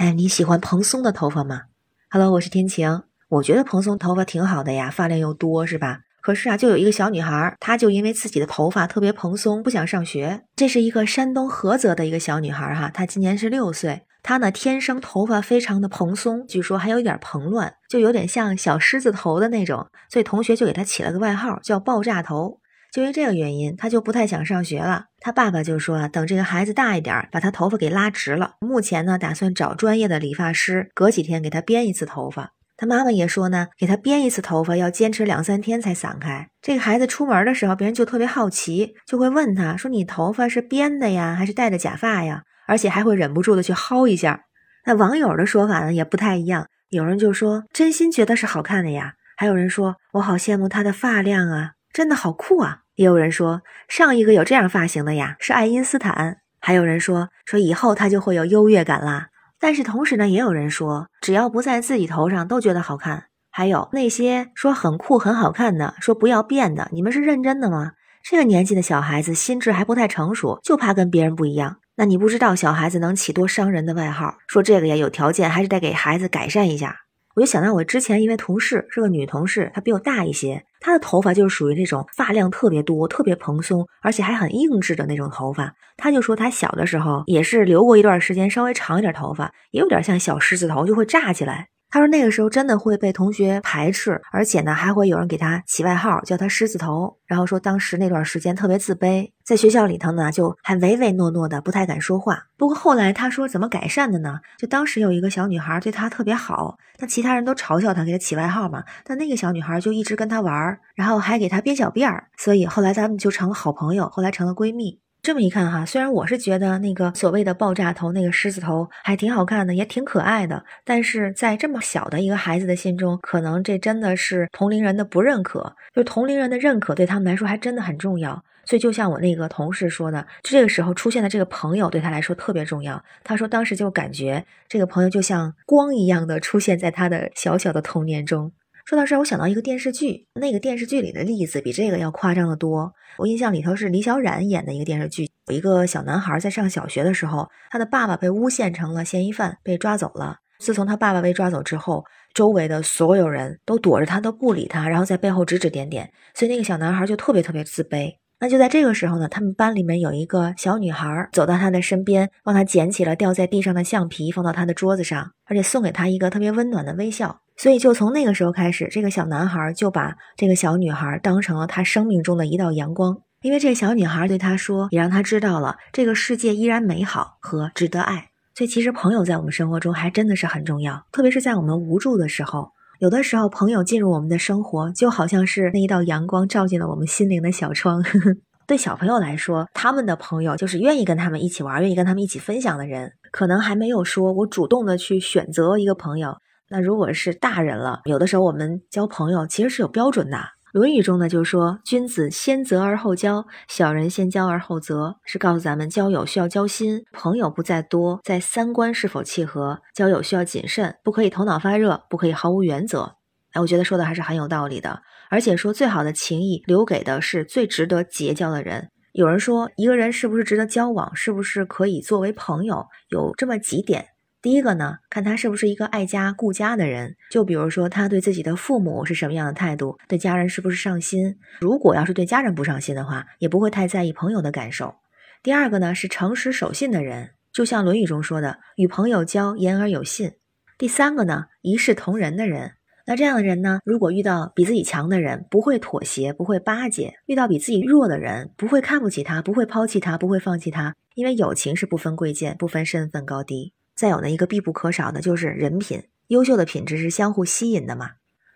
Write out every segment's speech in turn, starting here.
哎，你喜欢蓬松的头发吗？Hello，我是天晴。我觉得蓬松头发挺好的呀，发量又多，是吧？可是啊，就有一个小女孩，她就因为自己的头发特别蓬松，不想上学。这是一个山东菏泽的一个小女孩哈，她今年是六岁。她呢，天生头发非常的蓬松，据说还有一点蓬乱，就有点像小狮子头的那种，所以同学就给她起了个外号叫“爆炸头”。就因为这个原因，她就不太想上学了。他爸爸就说啊，等这个孩子大一点，把他头发给拉直了。目前呢，打算找专业的理发师，隔几天给他编一次头发。他妈妈也说呢，给他编一次头发要坚持两三天才散开。这个孩子出门的时候，别人就特别好奇，就会问他说：“你头发是编的呀，还是戴的假发呀？”而且还会忍不住的去薅一下。那网友的说法呢，也不太一样。有人就说真心觉得是好看的呀，还有人说我好羡慕他的发量啊。真的好酷啊！也有人说，上一个有这样发型的呀是爱因斯坦。还有人说，说以后他就会有优越感啦。但是同时呢，也有人说，只要不在自己头上都觉得好看。还有那些说很酷很好看的，说不要变的，你们是认真的吗？这个年纪的小孩子心智还不太成熟，就怕跟别人不一样。那你不知道小孩子能起多伤人的外号？说这个呀，有条件还是得给孩子改善一下。我就想到我之前一位同事是个女同事，她比我大一些，她的头发就是属于那种发量特别多、特别蓬松，而且还很硬质的那种头发。她就说她小的时候也是留过一段时间稍微长一点头发，也有点像小狮子头，就会炸起来。他说那个时候真的会被同学排斥，而且呢还会有人给他起外号，叫他狮子头。然后说当时那段时间特别自卑，在学校里头呢就还唯唯诺诺的，不太敢说话。不过后来他说怎么改善的呢？就当时有一个小女孩对他特别好，那其他人都嘲笑他，给他起外号嘛。但那个小女孩就一直跟他玩，然后还给他编小辫儿，所以后来咱们就成了好朋友，后来成了闺蜜。这么一看哈，虽然我是觉得那个所谓的爆炸头那个狮子头还挺好看的，也挺可爱的，但是在这么小的一个孩子的心中，可能这真的是同龄人的不认可，就同龄人的认可对他们来说还真的很重要。所以就像我那个同事说的，就这个时候出现的这个朋友对他来说特别重要。他说当时就感觉这个朋友就像光一样的出现在他的小小的童年中。说到这儿，我想到一个电视剧，那个电视剧里的例子比这个要夸张的多。我印象里头是李小冉演的一个电视剧，有一个小男孩在上小学的时候，他的爸爸被诬陷成了嫌疑犯，被抓走了。自从他爸爸被抓走之后，周围的所有人都躲着他，都不理他，然后在背后指指点点，所以那个小男孩就特别特别自卑。那就在这个时候呢，他们班里面有一个小女孩走到他的身边，帮他捡起了掉在地上的橡皮，放到他的桌子上，而且送给他一个特别温暖的微笑。所以，就从那个时候开始，这个小男孩就把这个小女孩当成了他生命中的一道阳光，因为这个小女孩对他说，也让他知道了这个世界依然美好和值得爱。所以，其实朋友在我们生活中还真的是很重要，特别是在我们无助的时候，有的时候朋友进入我们的生活，就好像是那一道阳光照进了我们心灵的小窗。对小朋友来说，他们的朋友就是愿意跟他们一起玩、愿意跟他们一起分享的人，可能还没有说我主动的去选择一个朋友。那如果是大人了，有的时候我们交朋友其实是有标准的。《论语》中呢就说：“君子先择而后交，小人先交而后择。”是告诉咱们交友需要交心，朋友不在多，在三观是否契合。交友需要谨慎，不可以头脑发热，不可以毫无原则。哎，我觉得说的还是很有道理的。而且说最好的情谊留给的是最值得结交的人。有人说，一个人是不是值得交往，是不是可以作为朋友，有这么几点。第一个呢，看他是不是一个爱家顾家的人，就比如说他对自己的父母是什么样的态度，对家人是不是上心。如果要是对家人不上心的话，也不会太在意朋友的感受。第二个呢，是诚实守信的人，就像《论语》中说的，与朋友交，言而有信。第三个呢，一视同仁的人。那这样的人呢，如果遇到比自己强的人，不会妥协，不会巴结；遇到比自己弱的人，不会看不起他，不会抛弃他，不会放弃他。因为友情是不分贵贱，不分身份高低。再有呢，一个必不可少的就是人品，优秀的品质是相互吸引的嘛。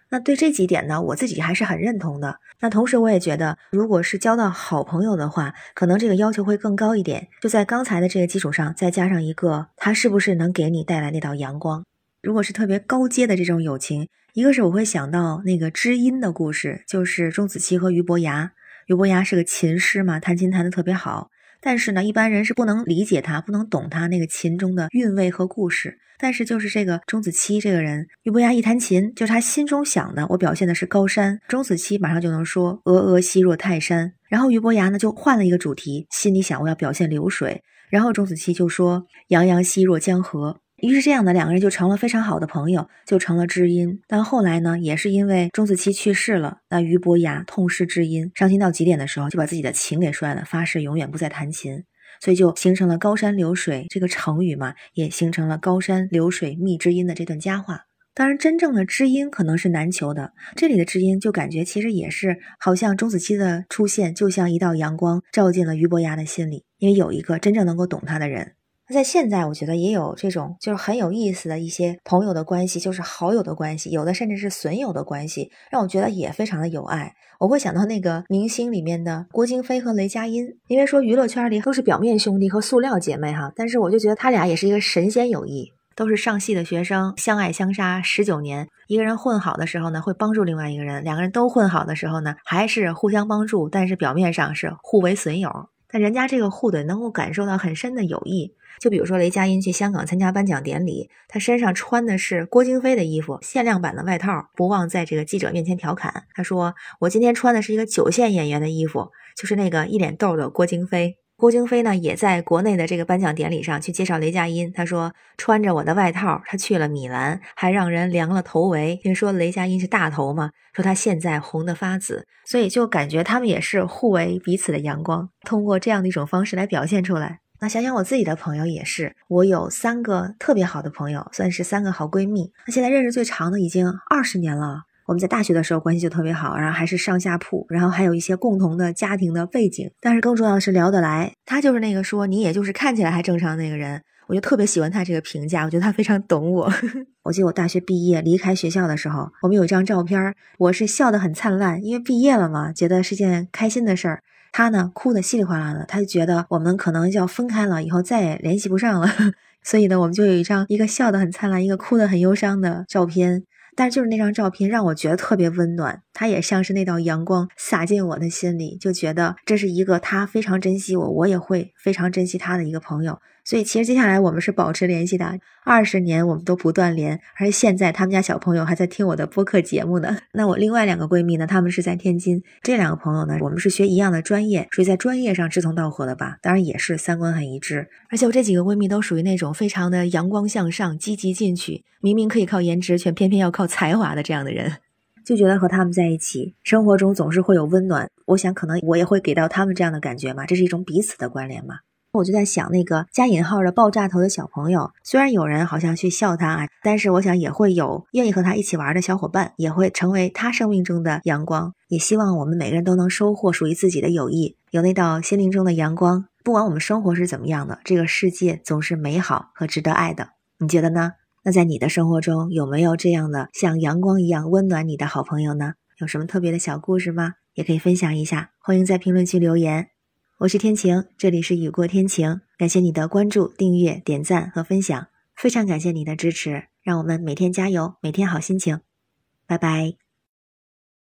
那对这几点呢，我自己还是很认同的。那同时我也觉得，如果是交到好朋友的话，可能这个要求会更高一点。就在刚才的这个基础上，再加上一个，他是不是能给你带来那道阳光？如果是特别高阶的这种友情，一个是我会想到那个知音的故事，就是钟子期和俞伯牙。俞伯牙是个琴师嘛，弹琴弹得特别好。但是呢，一般人是不能理解他，不能懂他那个琴中的韵味和故事。但是就是这个钟子期这个人，俞伯牙一弹琴，就是他心中想的，我表现的是高山，钟子期马上就能说峨峨兮若泰山。然后俞伯牙呢就换了一个主题，心里想我要表现流水，然后钟子期就说洋洋兮若江河。于是这样的两个人就成了非常好的朋友，就成了知音。但后来呢，也是因为钟子期去世了，那俞伯牙痛失知音，伤心到极点的时候，就把自己的琴给摔了，发誓永远不再弹琴。所以就形成了高山流水这个成语嘛，也形成了高山流水觅知音的这段佳话。当然，真正的知音可能是难求的。这里的知音就感觉其实也是，好像钟子期的出现就像一道阳光照进了俞伯牙的心里，因为有一个真正能够懂他的人。那在现在，我觉得也有这种就是很有意思的一些朋友的关系，就是好友的关系，有的甚至是损友的关系，让我觉得也非常的有爱。我会想到那个明星里面的郭京飞和雷佳音，因为说娱乐圈里都是表面兄弟和塑料姐妹哈，但是我就觉得他俩也是一个神仙友谊。都是上戏的学生，相爱相杀十九年。一个人混好的时候呢，会帮助另外一个人；两个人都混好的时候呢，还是互相帮助，但是表面上是互为损友。但人家这个互怼能够感受到很深的友谊。就比如说雷佳音去香港参加颁奖典礼，他身上穿的是郭京飞的衣服，限量版的外套，不忘在这个记者面前调侃，他说：“我今天穿的是一个九线演员的衣服，就是那个一脸痘的郭京飞。”郭京飞呢，也在国内的这个颁奖典礼上去介绍雷佳音。他说：“穿着我的外套，他去了米兰，还让人量了头围，因为说雷佳音是大头嘛。说他现在红得发紫，所以就感觉他们也是互为彼此的阳光，通过这样的一种方式来表现出来。那想想我自己的朋友也是，我有三个特别好的朋友，算是三个好闺蜜。那现在认识最长的已经二十年了。”我们在大学的时候关系就特别好，然后还是上下铺，然后还有一些共同的家庭的背景，但是更重要的是聊得来。他就是那个说你也就是看起来还正常那个人，我就特别喜欢他这个评价，我觉得他非常懂我。我记得我大学毕业离开学校的时候，我们有一张照片，我是笑得很灿烂，因为毕业了嘛，觉得是件开心的事儿。他呢哭得稀里哗啦的，他就觉得我们可能就要分开了，以后再也联系不上了。所以呢，我们就有一张一个笑得很灿烂，一个哭得很忧伤的照片。但就是那张照片让我觉得特别温暖，它也像是那道阳光洒进我的心里，就觉得这是一个他非常珍惜我，我也会非常珍惜他的一个朋友。所以其实接下来我们是保持联系的，二十年我们都不断联，而现在他们家小朋友还在听我的播客节目呢。那我另外两个闺蜜呢，她们是在天津，这两个朋友呢，我们是学一样的专业，属于在专业上志同道合的吧，当然也是三观很一致。而且我这几个闺蜜都属于那种非常的阳光向上、积极进取，明明可以靠颜值，却偏偏要靠才华的这样的人，就觉得和他们在一起，生活中总是会有温暖。我想可能我也会给到他们这样的感觉嘛，这是一种彼此的关联嘛。我就在想，那个加引号的爆炸头的小朋友，虽然有人好像去笑他啊，但是我想也会有愿意和他一起玩的小伙伴，也会成为他生命中的阳光。也希望我们每个人都能收获属于自己的友谊，有那道心灵中的阳光。不管我们生活是怎么样的，这个世界总是美好和值得爱的。你觉得呢？那在你的生活中有没有这样的像阳光一样温暖你的好朋友呢？有什么特别的小故事吗？也可以分享一下，欢迎在评论区留言。我是天晴，这里是雨过天晴。感谢你的关注、订阅、点赞和分享，非常感谢你的支持，让我们每天加油，每天好心情。拜拜。